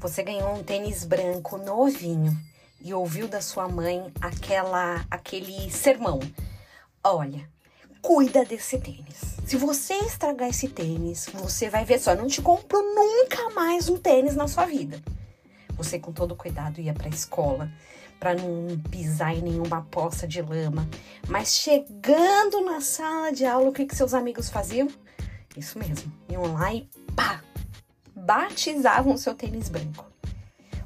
Você ganhou um tênis branco novinho e ouviu da sua mãe aquela aquele sermão. Olha, cuida desse tênis. Se você estragar esse tênis, você vai ver só, não te compro nunca mais um tênis na sua vida. Você com todo cuidado ia para a escola para não pisar em nenhuma poça de lama. Mas chegando na sala de aula, o que, que seus amigos faziam? Isso mesmo, iam lá e pá, batizavam o seu tênis branco.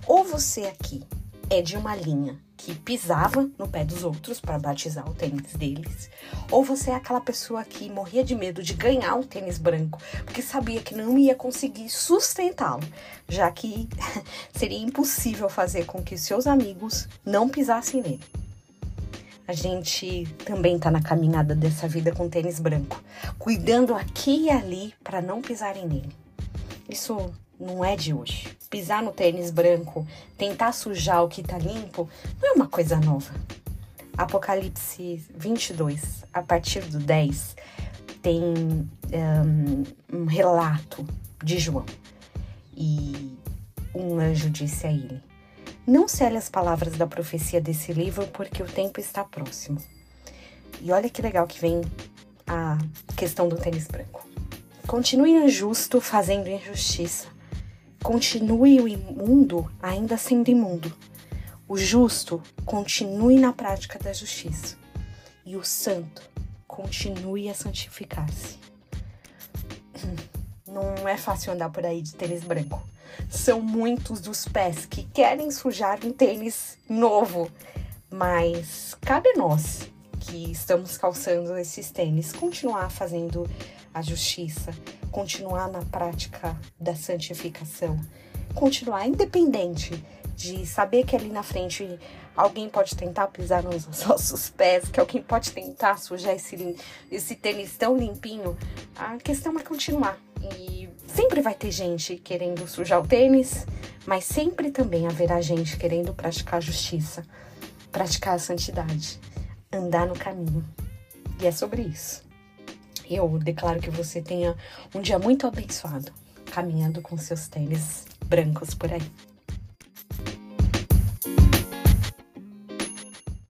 Ou você aqui é de uma linha que pisava no pé dos outros para batizar o tênis deles, ou você é aquela pessoa que morria de medo de ganhar um tênis branco, porque sabia que não ia conseguir sustentá-lo, já que seria impossível fazer com que seus amigos não pisassem nele. A gente também está na caminhada dessa vida com tênis branco, cuidando aqui e ali para não pisarem nele. Isso não é de hoje. Pisar no tênis branco, tentar sujar o que tá limpo, não é uma coisa nova. Apocalipse 22, a partir do 10, tem um, um relato de João. E um anjo disse a ele: Não cele as palavras da profecia desse livro, porque o tempo está próximo. E olha que legal que vem a questão do tênis branco. Continue injusto fazendo injustiça continue o imundo ainda sendo imundo. O justo continue na prática da justiça. E o santo continue a santificar-se. Não é fácil andar por aí de tênis branco. São muitos dos pés que querem sujar um tênis novo. Mas cabe a nós que estamos calçando esses tênis continuar fazendo a justiça, continuar na prática da santificação, continuar independente de saber que ali na frente alguém pode tentar pisar nos nossos pés, que alguém pode tentar sujar esse, esse tênis tão limpinho, a questão é continuar. E sempre vai ter gente querendo sujar o tênis, mas sempre também haverá gente querendo praticar a justiça, praticar a santidade, andar no caminho. E é sobre isso. Eu declaro que você tenha um dia muito abençoado, caminhando com seus tênis brancos por aí.